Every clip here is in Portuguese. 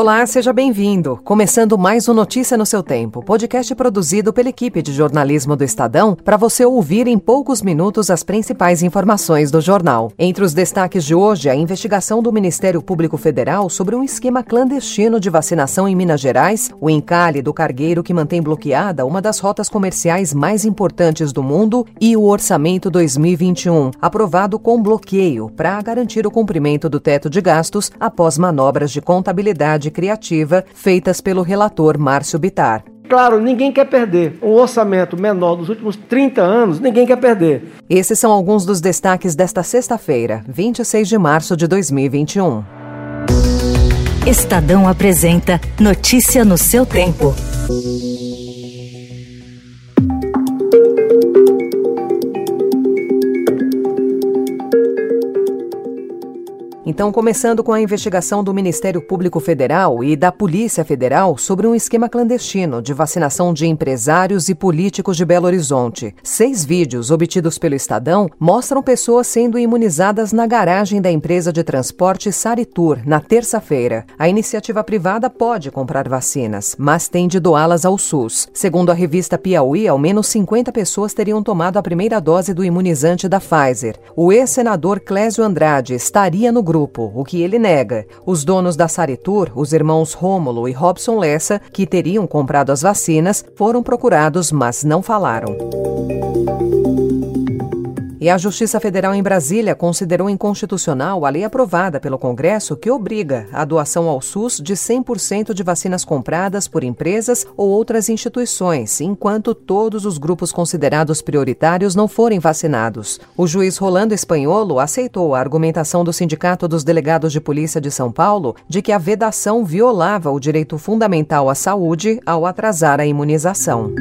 Olá, seja bem-vindo. Começando mais um Notícia no seu Tempo, podcast produzido pela equipe de jornalismo do Estadão para você ouvir em poucos minutos as principais informações do jornal. Entre os destaques de hoje, a investigação do Ministério Público Federal sobre um esquema clandestino de vacinação em Minas Gerais, o encalhe do cargueiro que mantém bloqueada uma das rotas comerciais mais importantes do mundo e o orçamento 2021, aprovado com bloqueio para garantir o cumprimento do teto de gastos após manobras de contabilidade criativa feitas pelo relator Márcio Bitar. Claro, ninguém quer perder. Um orçamento menor dos últimos 30 anos, ninguém quer perder. Esses são alguns dos destaques desta sexta-feira, 26 de março de 2021. Estadão apresenta Notícia no seu tempo. Então, começando com a investigação do Ministério Público Federal e da Polícia Federal sobre um esquema clandestino de vacinação de empresários e políticos de Belo Horizonte. Seis vídeos obtidos pelo Estadão mostram pessoas sendo imunizadas na garagem da empresa de transporte Saritur na terça-feira. A iniciativa privada pode comprar vacinas, mas tem de doá-las ao SUS. Segundo a revista Piauí, ao menos 50 pessoas teriam tomado a primeira dose do imunizante da Pfizer. O ex-senador Clésio Andrade estaria no grupo grupo, o que ele nega. Os donos da Saritur, os irmãos Rômulo e Robson Lessa, que teriam comprado as vacinas, foram procurados, mas não falaram. E a Justiça Federal em Brasília considerou inconstitucional a lei aprovada pelo Congresso que obriga a doação ao SUS de 100% de vacinas compradas por empresas ou outras instituições, enquanto todos os grupos considerados prioritários não forem vacinados. O juiz Rolando Espanholo aceitou a argumentação do Sindicato dos Delegados de Polícia de São Paulo de que a vedação violava o direito fundamental à saúde ao atrasar a imunização.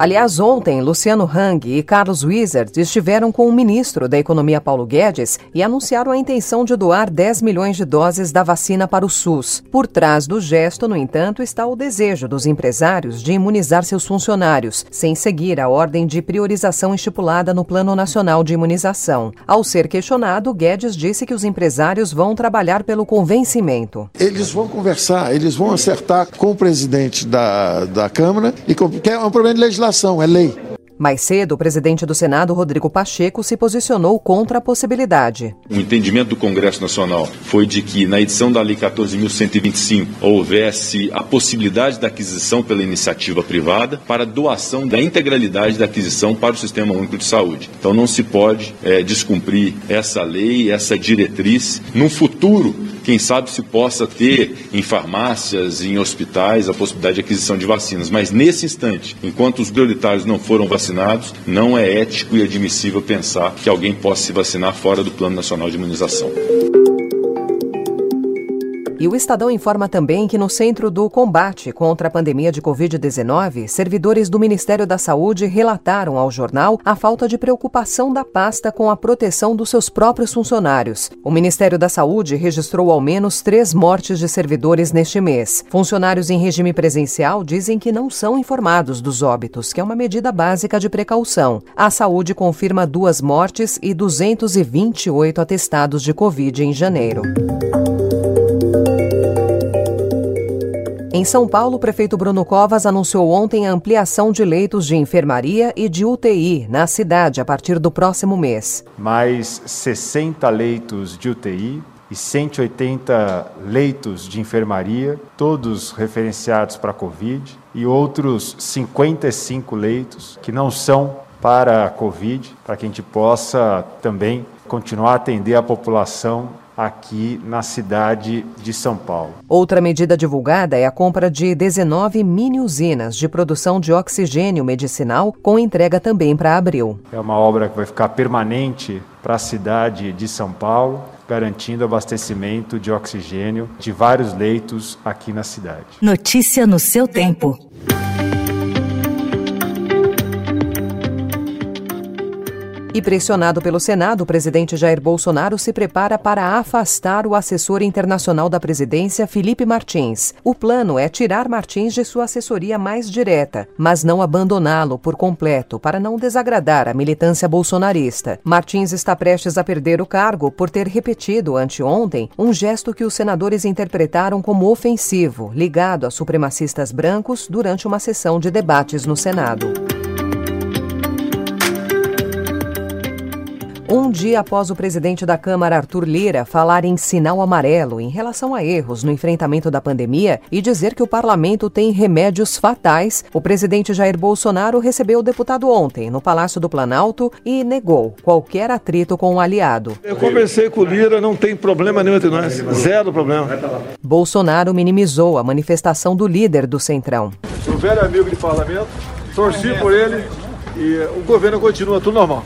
Aliás, ontem, Luciano Hang e Carlos Wizard estiveram com o ministro da Economia Paulo Guedes e anunciaram a intenção de doar 10 milhões de doses da vacina para o SUS. Por trás do gesto, no entanto, está o desejo dos empresários de imunizar seus funcionários, sem seguir a ordem de priorização estipulada no Plano Nacional de Imunização. Ao ser questionado, Guedes disse que os empresários vão trabalhar pelo convencimento. Eles vão conversar, eles vão acertar com o presidente da, da Câmara, e com, que é um problema de legislação legislação, é lei. Mais cedo, o presidente do Senado, Rodrigo Pacheco, se posicionou contra a possibilidade. O entendimento do Congresso Nacional foi de que, na edição da Lei 14.125, houvesse a possibilidade da aquisição pela iniciativa privada para doação da integralidade da aquisição para o Sistema Único de Saúde. Então, não se pode é, descumprir essa lei, essa diretriz. No futuro, quem sabe se possa ter em farmácias, em hospitais, a possibilidade de aquisição de vacinas. Mas nesse instante, enquanto os prioritários não foram vacinados, não é ético e admissível pensar que alguém possa se vacinar fora do Plano Nacional de Imunização. E o Estadão informa também que no centro do combate contra a pandemia de Covid-19, servidores do Ministério da Saúde relataram ao jornal a falta de preocupação da pasta com a proteção dos seus próprios funcionários. O Ministério da Saúde registrou ao menos três mortes de servidores neste mês. Funcionários em regime presencial dizem que não são informados dos óbitos, que é uma medida básica de precaução. A saúde confirma duas mortes e 228 atestados de Covid em janeiro. Em São Paulo, o prefeito Bruno Covas anunciou ontem a ampliação de leitos de enfermaria e de UTI na cidade a partir do próximo mês. Mais 60 leitos de UTI e 180 leitos de enfermaria, todos referenciados para a Covid, e outros 55 leitos que não são para a Covid, para que a gente possa também continuar a atender a população aqui na cidade de São Paulo. Outra medida divulgada é a compra de 19 mini usinas de produção de oxigênio medicinal, com entrega também para abril. É uma obra que vai ficar permanente para a cidade de São Paulo, garantindo abastecimento de oxigênio de vários leitos aqui na cidade. Notícia no seu tempo. E pressionado pelo Senado, o presidente Jair Bolsonaro se prepara para afastar o assessor internacional da presidência, Felipe Martins. O plano é tirar Martins de sua assessoria mais direta, mas não abandoná-lo por completo para não desagradar a militância bolsonarista. Martins está prestes a perder o cargo por ter repetido anteontem um gesto que os senadores interpretaram como ofensivo, ligado a supremacistas brancos durante uma sessão de debates no Senado. Um dia após o presidente da Câmara, Arthur Lira, falar em sinal amarelo em relação a erros no enfrentamento da pandemia e dizer que o parlamento tem remédios fatais, o presidente Jair Bolsonaro recebeu o deputado ontem no Palácio do Planalto e negou qualquer atrito com o aliado. Eu conversei com o Lira, não tem problema nenhum entre nós, zero problema. Bolsonaro minimizou a manifestação do líder do Centrão. Um velho amigo de parlamento, torci por ele e o governo continua tudo normal.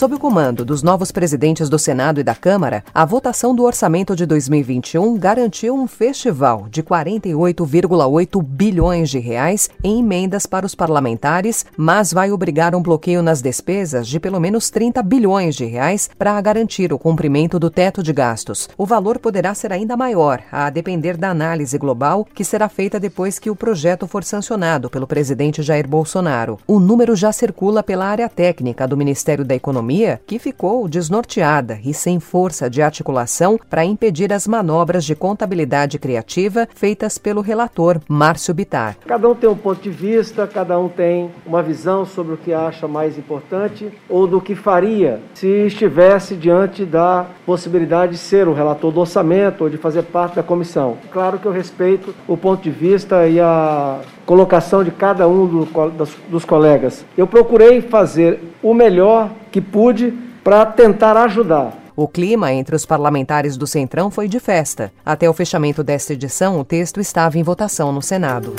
Sob o comando dos novos presidentes do Senado e da Câmara, a votação do orçamento de 2021 garantiu um festival de 48,8 bilhões de reais em emendas para os parlamentares, mas vai obrigar um bloqueio nas despesas de pelo menos 30 bilhões de reais para garantir o cumprimento do teto de gastos. O valor poderá ser ainda maior, a depender da análise global que será feita depois que o projeto for sancionado pelo presidente Jair Bolsonaro. O número já circula pela área técnica do Ministério da Economia economia que ficou desnorteada e sem força de articulação para impedir as manobras de contabilidade criativa feitas pelo relator Márcio Bitar. Cada um tem um ponto de vista, cada um tem uma visão sobre o que acha mais importante ou do que faria se estivesse diante da possibilidade de ser o relator do orçamento ou de fazer parte da comissão. Claro que eu respeito o ponto de vista e a colocação de cada um do, dos, dos colegas. Eu procurei fazer o melhor que pude para tentar ajudar. O clima entre os parlamentares do Centrão foi de festa. Até o fechamento desta edição, o texto estava em votação no Senado.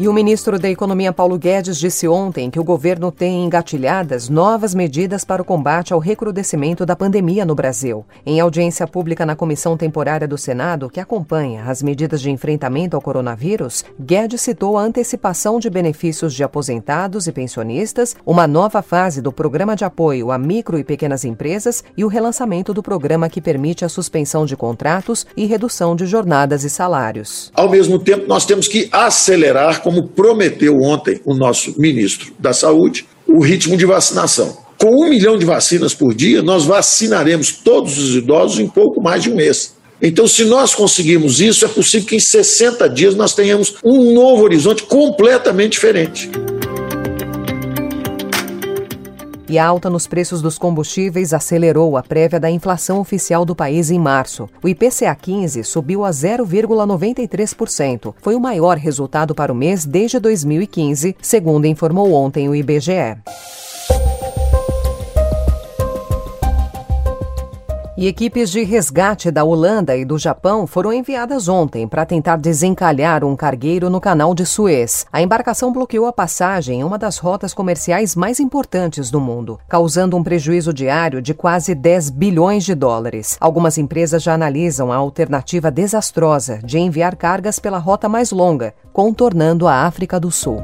E o ministro da Economia Paulo Guedes disse ontem que o governo tem engatilhadas novas medidas para o combate ao recrudescimento da pandemia no Brasil. Em audiência pública na comissão temporária do Senado, que acompanha as medidas de enfrentamento ao coronavírus, Guedes citou a antecipação de benefícios de aposentados e pensionistas, uma nova fase do programa de apoio a micro e pequenas empresas e o relançamento do programa que permite a suspensão de contratos e redução de jornadas e salários. Ao mesmo tempo, nós temos que acelerar como prometeu ontem o nosso ministro da Saúde, o ritmo de vacinação. Com um milhão de vacinas por dia, nós vacinaremos todos os idosos em pouco mais de um mês. Então, se nós conseguirmos isso, é possível que em 60 dias nós tenhamos um novo horizonte completamente diferente. E a alta nos preços dos combustíveis acelerou a prévia da inflação oficial do país em março. O IPCA 15 subiu a 0,93%. Foi o maior resultado para o mês desde 2015, segundo informou ontem o IBGE. E equipes de resgate da Holanda e do Japão foram enviadas ontem para tentar desencalhar um cargueiro no canal de Suez. A embarcação bloqueou a passagem em uma das rotas comerciais mais importantes do mundo, causando um prejuízo diário de quase 10 bilhões de dólares. Algumas empresas já analisam a alternativa desastrosa de enviar cargas pela rota mais longa, contornando a África do Sul.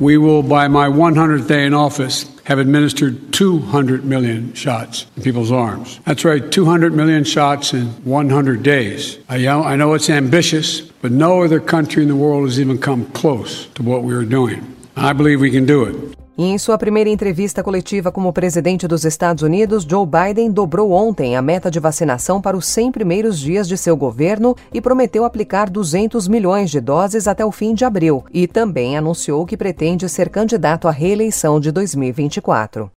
We will, by my 100th day in office, have administered 200 million shots in people's arms. That's right, 200 million shots in 100 days. I, I know it's ambitious, but no other country in the world has even come close to what we are doing. I believe we can do it. E em sua primeira entrevista coletiva como presidente dos Estados Unidos, Joe Biden dobrou ontem a meta de vacinação para os 100 primeiros dias de seu governo e prometeu aplicar 200 milhões de doses até o fim de abril. E também anunciou que pretende ser candidato à reeleição de 2024.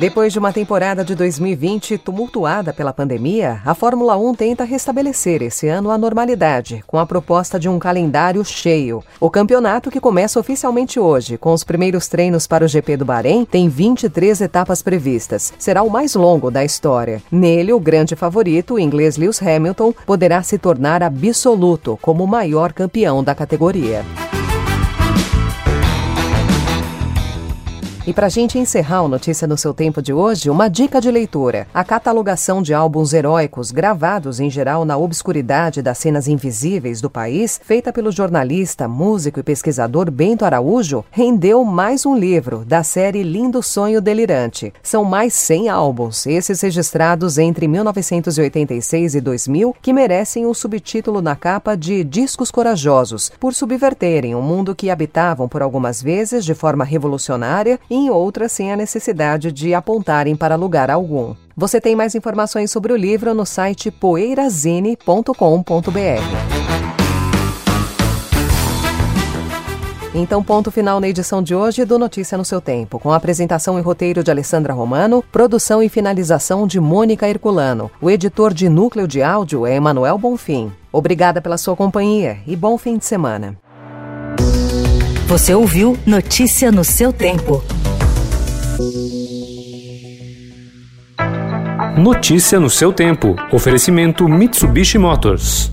Depois de uma temporada de 2020 tumultuada pela pandemia, a Fórmula 1 tenta restabelecer esse ano a normalidade, com a proposta de um calendário cheio. O campeonato, que começa oficialmente hoje, com os primeiros treinos para o GP do Bahrein, tem 23 etapas previstas. Será o mais longo da história. Nele, o grande favorito, o inglês Lewis Hamilton, poderá se tornar absoluto como o maior campeão da categoria. E para a gente encerrar o Notícia no seu tempo de hoje, uma dica de leitura. A catalogação de álbuns heróicos gravados em geral na obscuridade das cenas invisíveis do país, feita pelo jornalista, músico e pesquisador Bento Araújo, rendeu mais um livro da série Lindo Sonho Delirante. São mais 100 álbuns, esses registrados entre 1986 e 2000, que merecem o subtítulo na capa de Discos Corajosos, por subverterem um mundo que habitavam por algumas vezes de forma revolucionária e em outras sem a necessidade de apontarem para lugar algum. Você tem mais informações sobre o livro no site poeirazine.com.br. Então, ponto final na edição de hoje do Notícia no seu Tempo, com a apresentação e roteiro de Alessandra Romano, produção e finalização de Mônica Herculano. O editor de núcleo de áudio é Emanuel Bonfim. Obrigada pela sua companhia e bom fim de semana. Você ouviu Notícia no seu tempo. Notícia no seu tempo. Oferecimento Mitsubishi Motors.